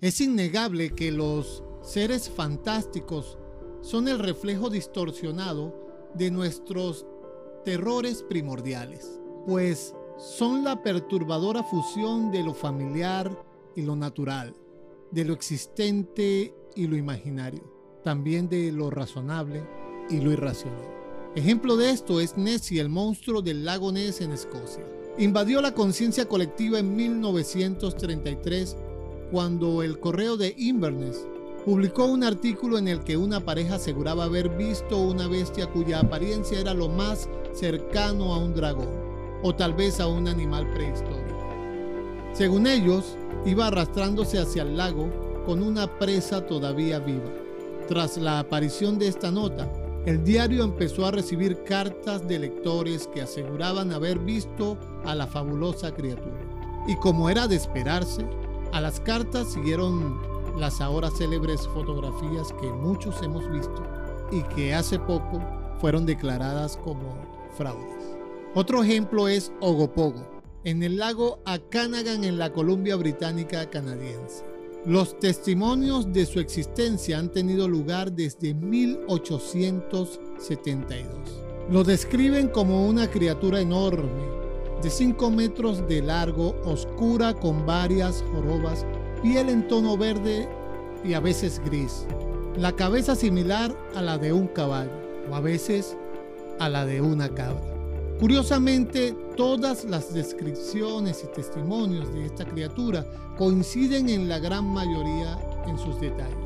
Es innegable que los seres fantásticos son el reflejo distorsionado de nuestros terrores primordiales, pues son la perturbadora fusión de lo familiar y lo natural, de lo existente y lo imaginario, también de lo razonable y lo irracional. Ejemplo de esto es Nessie, el monstruo del lago Ness en Escocia. Invadió la conciencia colectiva en 1933 cuando el correo de Inverness publicó un artículo en el que una pareja aseguraba haber visto una bestia cuya apariencia era lo más cercano a un dragón o tal vez a un animal prehistórico. Según ellos, iba arrastrándose hacia el lago con una presa todavía viva. Tras la aparición de esta nota, el diario empezó a recibir cartas de lectores que aseguraban haber visto a la fabulosa criatura. Y como era de esperarse, a las cartas siguieron las ahora célebres fotografías que muchos hemos visto y que hace poco fueron declaradas como fraudes. Otro ejemplo es Ogopogo, en el lago Akanagan en la Columbia Británica canadiense. Los testimonios de su existencia han tenido lugar desde 1872. Lo describen como una criatura enorme, de 5 metros de largo, oscura con varias jorobas, piel en tono verde y a veces gris, la cabeza similar a la de un caballo o a veces a la de una cabra. Curiosamente, todas las descripciones y testimonios de esta criatura coinciden en la gran mayoría en sus detalles.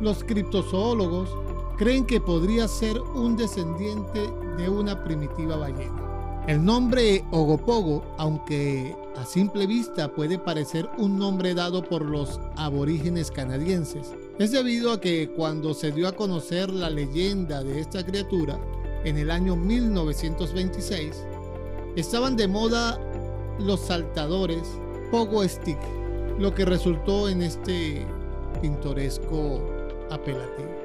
Los criptozoólogos creen que podría ser un descendiente de una primitiva ballena. El nombre Ogopogo, aunque a simple vista puede parecer un nombre dado por los aborígenes canadienses, es debido a que cuando se dio a conocer la leyenda de esta criatura, en el año 1926, estaban de moda los saltadores Pogo Stick, lo que resultó en este pintoresco apelativo.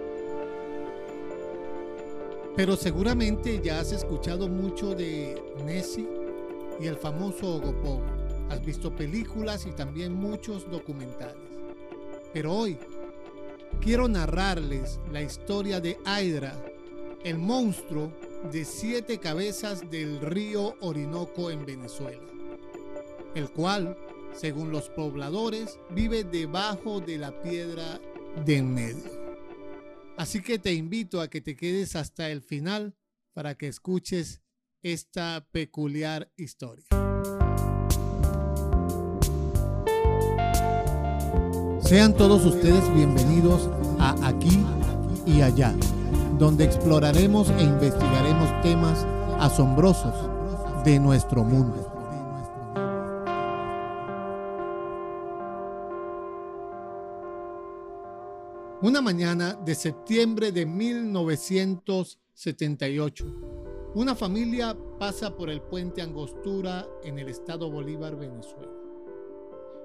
Pero seguramente ya has escuchado mucho de Nessie y el famoso Ogopogo. Has visto películas y también muchos documentales. Pero hoy quiero narrarles la historia de Hydra, el monstruo de siete cabezas del río Orinoco en Venezuela, el cual, según los pobladores, vive debajo de la piedra de en medio. Así que te invito a que te quedes hasta el final para que escuches esta peculiar historia. Sean todos ustedes bienvenidos a Aquí y Allá donde exploraremos e investigaremos temas asombrosos de nuestro mundo. Una mañana de septiembre de 1978, una familia pasa por el puente Angostura en el estado Bolívar, Venezuela.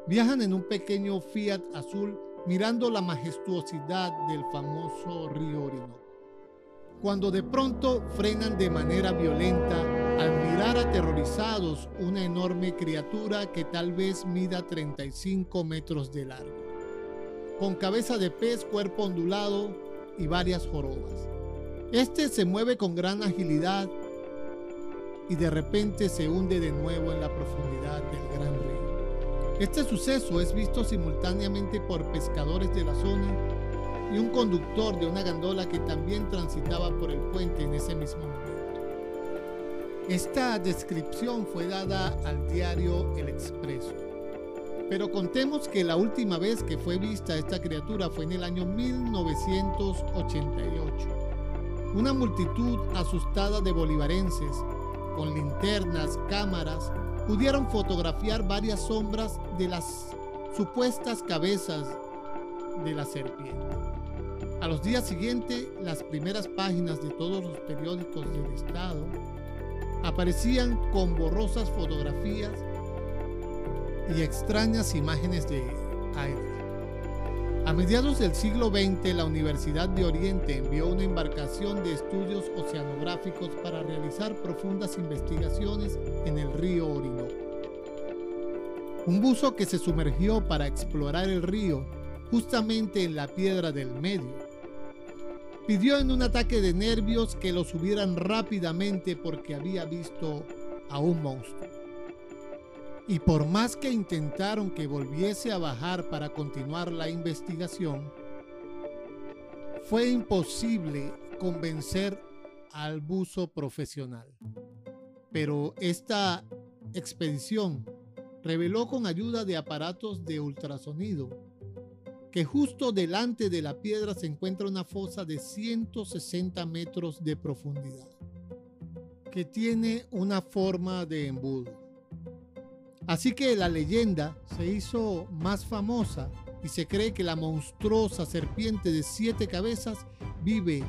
Viajan en un pequeño Fiat azul mirando la majestuosidad del famoso río Orinoco cuando de pronto frenan de manera violenta al mirar aterrorizados una enorme criatura que tal vez mida 35 metros de largo, con cabeza de pez, cuerpo ondulado y varias jorobas. Este se mueve con gran agilidad y de repente se hunde de nuevo en la profundidad del gran río. Este suceso es visto simultáneamente por pescadores de la zona y un conductor de una gandola que también transitaba por el puente en ese mismo momento. Esta descripción fue dada al diario El Expreso. Pero contemos que la última vez que fue vista esta criatura fue en el año 1988. Una multitud asustada de bolivarenses, con linternas, cámaras, pudieron fotografiar varias sombras de las supuestas cabezas de la serpiente. A los días siguientes, las primeras páginas de todos los periódicos del Estado aparecían con borrosas fotografías y extrañas imágenes de Hydra. A mediados del siglo XX, la Universidad de Oriente envió una embarcación de estudios oceanográficos para realizar profundas investigaciones en el río Orinoco. Un buzo que se sumergió para explorar el río justamente en la piedra del medio. Pidió en un ataque de nervios que lo subieran rápidamente porque había visto a un monstruo. Y por más que intentaron que volviese a bajar para continuar la investigación, fue imposible convencer al buzo profesional. Pero esta expedición reveló con ayuda de aparatos de ultrasonido que justo delante de la piedra se encuentra una fosa de 160 metros de profundidad, que tiene una forma de embudo. Así que la leyenda se hizo más famosa y se cree que la monstruosa serpiente de siete cabezas vive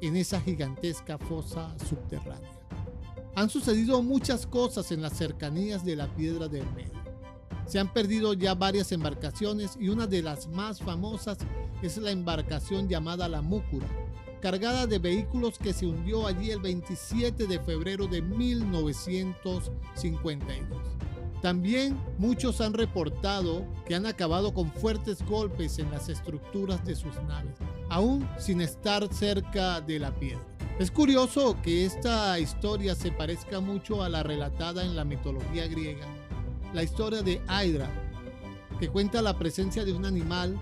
en esa gigantesca fosa subterránea. Han sucedido muchas cosas en las cercanías de la piedra del medio. Se han perdido ya varias embarcaciones y una de las más famosas es la embarcación llamada la Múcura, cargada de vehículos que se hundió allí el 27 de febrero de 1952. También muchos han reportado que han acabado con fuertes golpes en las estructuras de sus naves, aún sin estar cerca de la piedra. Es curioso que esta historia se parezca mucho a la relatada en la mitología griega la historia de Hydra, que cuenta la presencia de un animal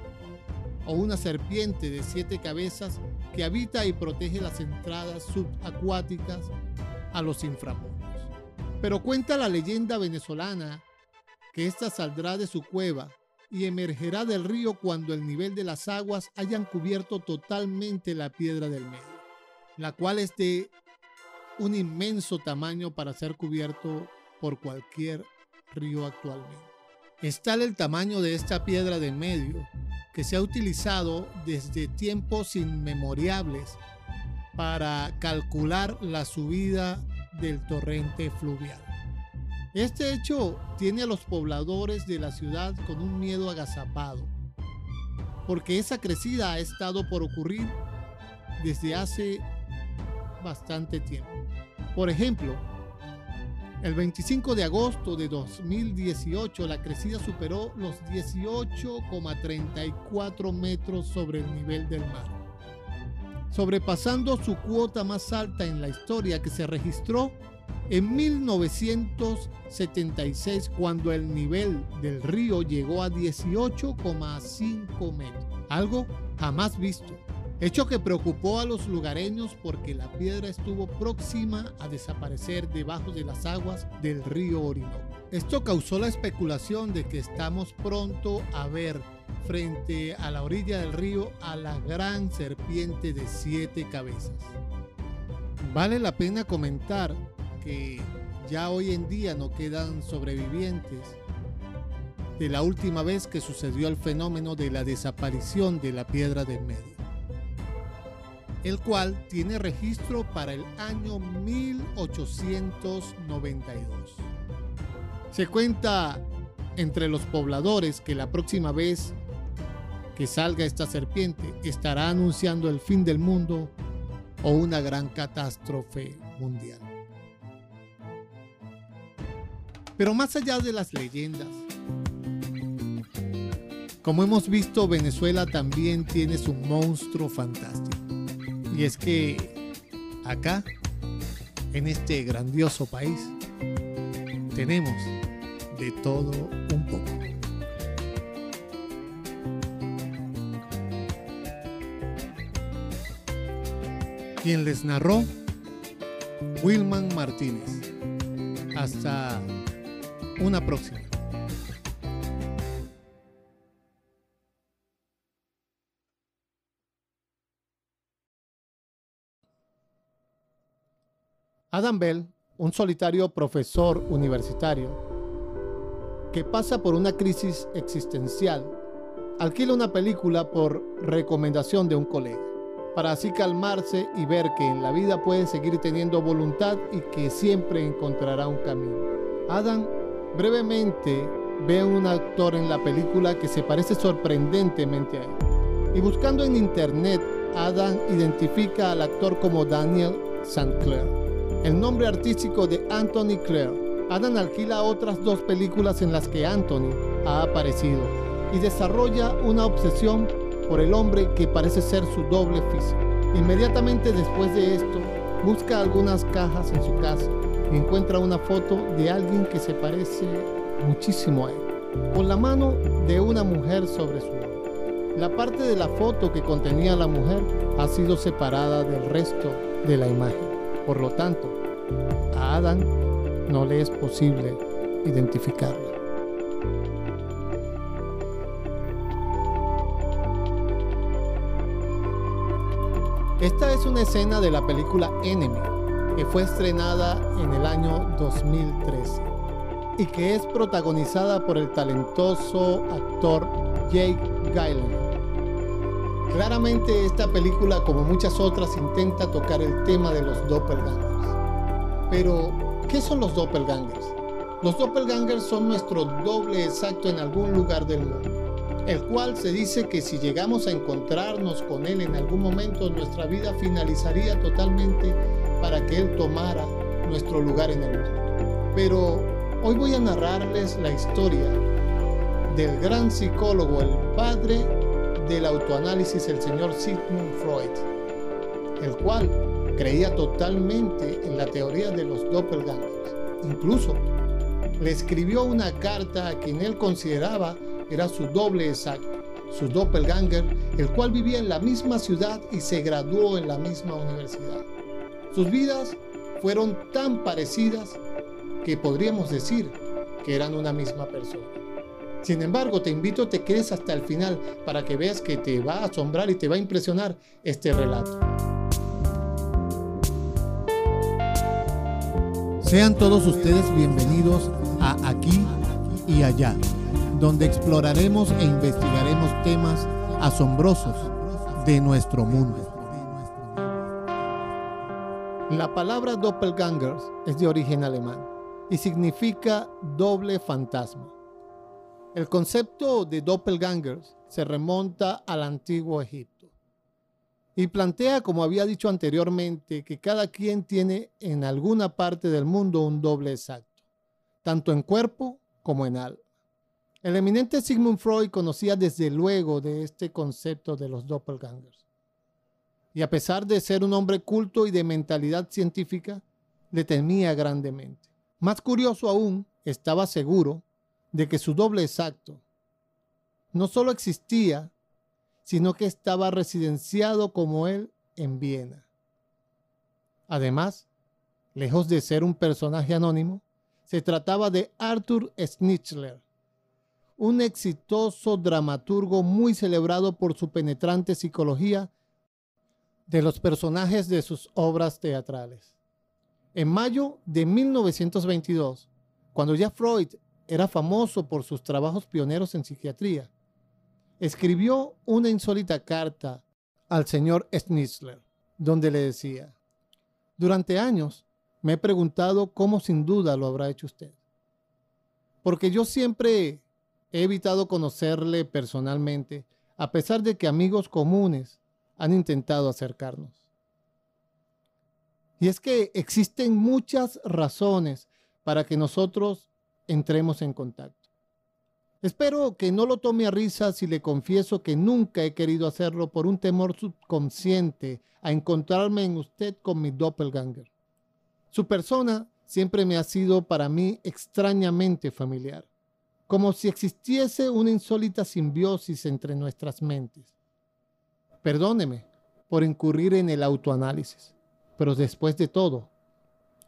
o una serpiente de siete cabezas que habita y protege las entradas subacuáticas a los inframundos. Pero cuenta la leyenda venezolana que ésta saldrá de su cueva y emergerá del río cuando el nivel de las aguas hayan cubierto totalmente la piedra del medio, la cual es de un inmenso tamaño para ser cubierto por cualquier río actualmente. Es tal el tamaño de esta piedra de medio que se ha utilizado desde tiempos inmemoriales para calcular la subida del torrente fluvial. Este hecho tiene a los pobladores de la ciudad con un miedo agazapado, porque esa crecida ha estado por ocurrir desde hace bastante tiempo. Por ejemplo, el 25 de agosto de 2018 la crecida superó los 18,34 metros sobre el nivel del mar, sobrepasando su cuota más alta en la historia que se registró en 1976 cuando el nivel del río llegó a 18,5 metros, algo jamás visto hecho que preocupó a los lugareños porque la piedra estuvo próxima a desaparecer debajo de las aguas del río Orinoco. Esto causó la especulación de que estamos pronto a ver frente a la orilla del río a la gran serpiente de siete cabezas. Vale la pena comentar que ya hoy en día no quedan sobrevivientes de la última vez que sucedió el fenómeno de la desaparición de la piedra del medio el cual tiene registro para el año 1892. Se cuenta entre los pobladores que la próxima vez que salga esta serpiente estará anunciando el fin del mundo o una gran catástrofe mundial. Pero más allá de las leyendas, como hemos visto, Venezuela también tiene su monstruo fantástico. Y es que acá, en este grandioso país, tenemos de todo un poco. Quien les narró, Wilman Martínez. Hasta una próxima. Adam Bell, un solitario profesor universitario que pasa por una crisis existencial, alquila una película por recomendación de un colega, para así calmarse y ver que en la vida puede seguir teniendo voluntad y que siempre encontrará un camino. Adam brevemente ve a un actor en la película que se parece sorprendentemente a él. Y buscando en internet, Adam identifica al actor como Daniel St. Clair el nombre artístico de Anthony Clare. Adam alquila otras dos películas en las que Anthony ha aparecido y desarrolla una obsesión por el hombre que parece ser su doble físico. Inmediatamente después de esto, busca algunas cajas en su casa y encuentra una foto de alguien que se parece muchísimo a él, con la mano de una mujer sobre su hombro. La parte de la foto que contenía a la mujer ha sido separada del resto de la imagen. Por lo tanto, a Adam no le es posible identificarla. Esta es una escena de la película Enemy, que fue estrenada en el año 2013 y que es protagonizada por el talentoso actor Jake Gyllenhaal. Claramente esta película, como muchas otras, intenta tocar el tema de los doppelgangers. Pero, ¿qué son los doppelgangers? Los doppelgangers son nuestro doble exacto en algún lugar del mundo el cual se dice que si llegamos a encontrarnos con Él en algún momento, nuestra vida finalizaría totalmente para que Él tomara nuestro lugar en el mundo. Pero hoy voy a narrarles la historia del gran psicólogo, el padre del autoanálisis, el señor Sigmund Freud, el cual creía totalmente en la teoría de los doppelgangers. Incluso le escribió una carta a quien él consideraba era su doble exacto, su doppelganger, el cual vivía en la misma ciudad y se graduó en la misma universidad. Sus vidas fueron tan parecidas que podríamos decir que eran una misma persona. Sin embargo, te invito a que quedes hasta el final para que veas que te va a asombrar y te va a impresionar este relato. Sean todos ustedes bienvenidos a Aquí y Allá donde exploraremos e investigaremos temas asombrosos de nuestro mundo. La palabra doppelgangers es de origen alemán y significa doble fantasma. El concepto de doppelgangers se remonta al antiguo Egipto y plantea, como había dicho anteriormente, que cada quien tiene en alguna parte del mundo un doble exacto, tanto en cuerpo como en alma. El eminente Sigmund Freud conocía desde luego de este concepto de los doppelgangers. Y a pesar de ser un hombre culto y de mentalidad científica, le temía grandemente. Más curioso aún, estaba seguro de que su doble exacto no solo existía, sino que estaba residenciado como él en Viena. Además, lejos de ser un personaje anónimo, se trataba de Arthur Schnitzler, un exitoso dramaturgo muy celebrado por su penetrante psicología de los personajes de sus obras teatrales. En mayo de 1922, cuando ya Freud era famoso por sus trabajos pioneros en psiquiatría, escribió una insólita carta al señor Schnitzler, donde le decía, durante años me he preguntado cómo sin duda lo habrá hecho usted, porque yo siempre He evitado conocerle personalmente, a pesar de que amigos comunes han intentado acercarnos. Y es que existen muchas razones para que nosotros entremos en contacto. Espero que no lo tome a risa si le confieso que nunca he querido hacerlo por un temor subconsciente a encontrarme en usted con mi doppelganger. Su persona siempre me ha sido para mí extrañamente familiar como si existiese una insólita simbiosis entre nuestras mentes. Perdóneme por incurrir en el autoanálisis, pero después de todo,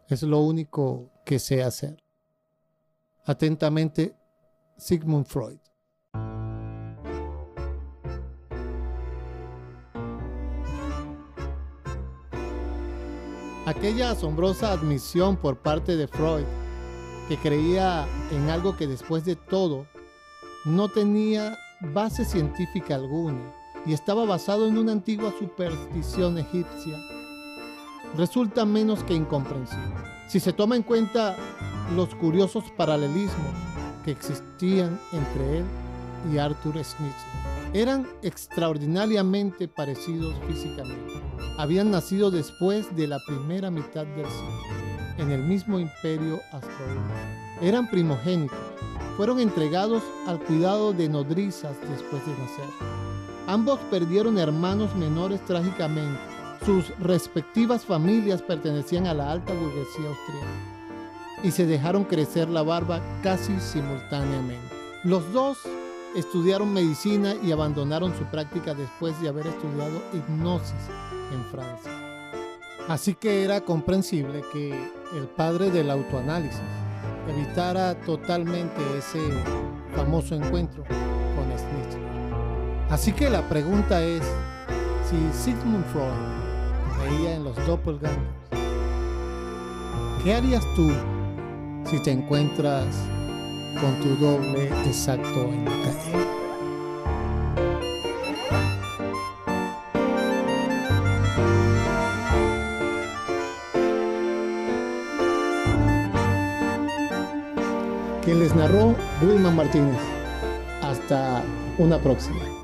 es lo único que sé hacer. Atentamente, Sigmund Freud. Aquella asombrosa admisión por parte de Freud que creía en algo que después de todo no tenía base científica alguna y estaba basado en una antigua superstición egipcia, resulta menos que incomprensible. Si se toma en cuenta los curiosos paralelismos que existían entre él y Arthur Schnitzler. Eran extraordinariamente parecidos físicamente. Habían nacido después de la primera mitad del siglo en el mismo imperio astronómico. Eran primogénitos, fueron entregados al cuidado de nodrizas después de nacer. Ambos perdieron hermanos menores trágicamente. Sus respectivas familias pertenecían a la alta burguesía austríaca y se dejaron crecer la barba casi simultáneamente. Los dos estudiaron medicina y abandonaron su práctica después de haber estudiado hipnosis en Francia. Así que era comprensible que el padre del autoanálisis evitara totalmente ese famoso encuentro con Schnitzler. Así que la pregunta es si Sigmund Freud veía en los doppelgangers, ¿qué harías tú si te encuentras con tu doble exacto en la calle? Les narró Wilma Martínez. Hasta una próxima.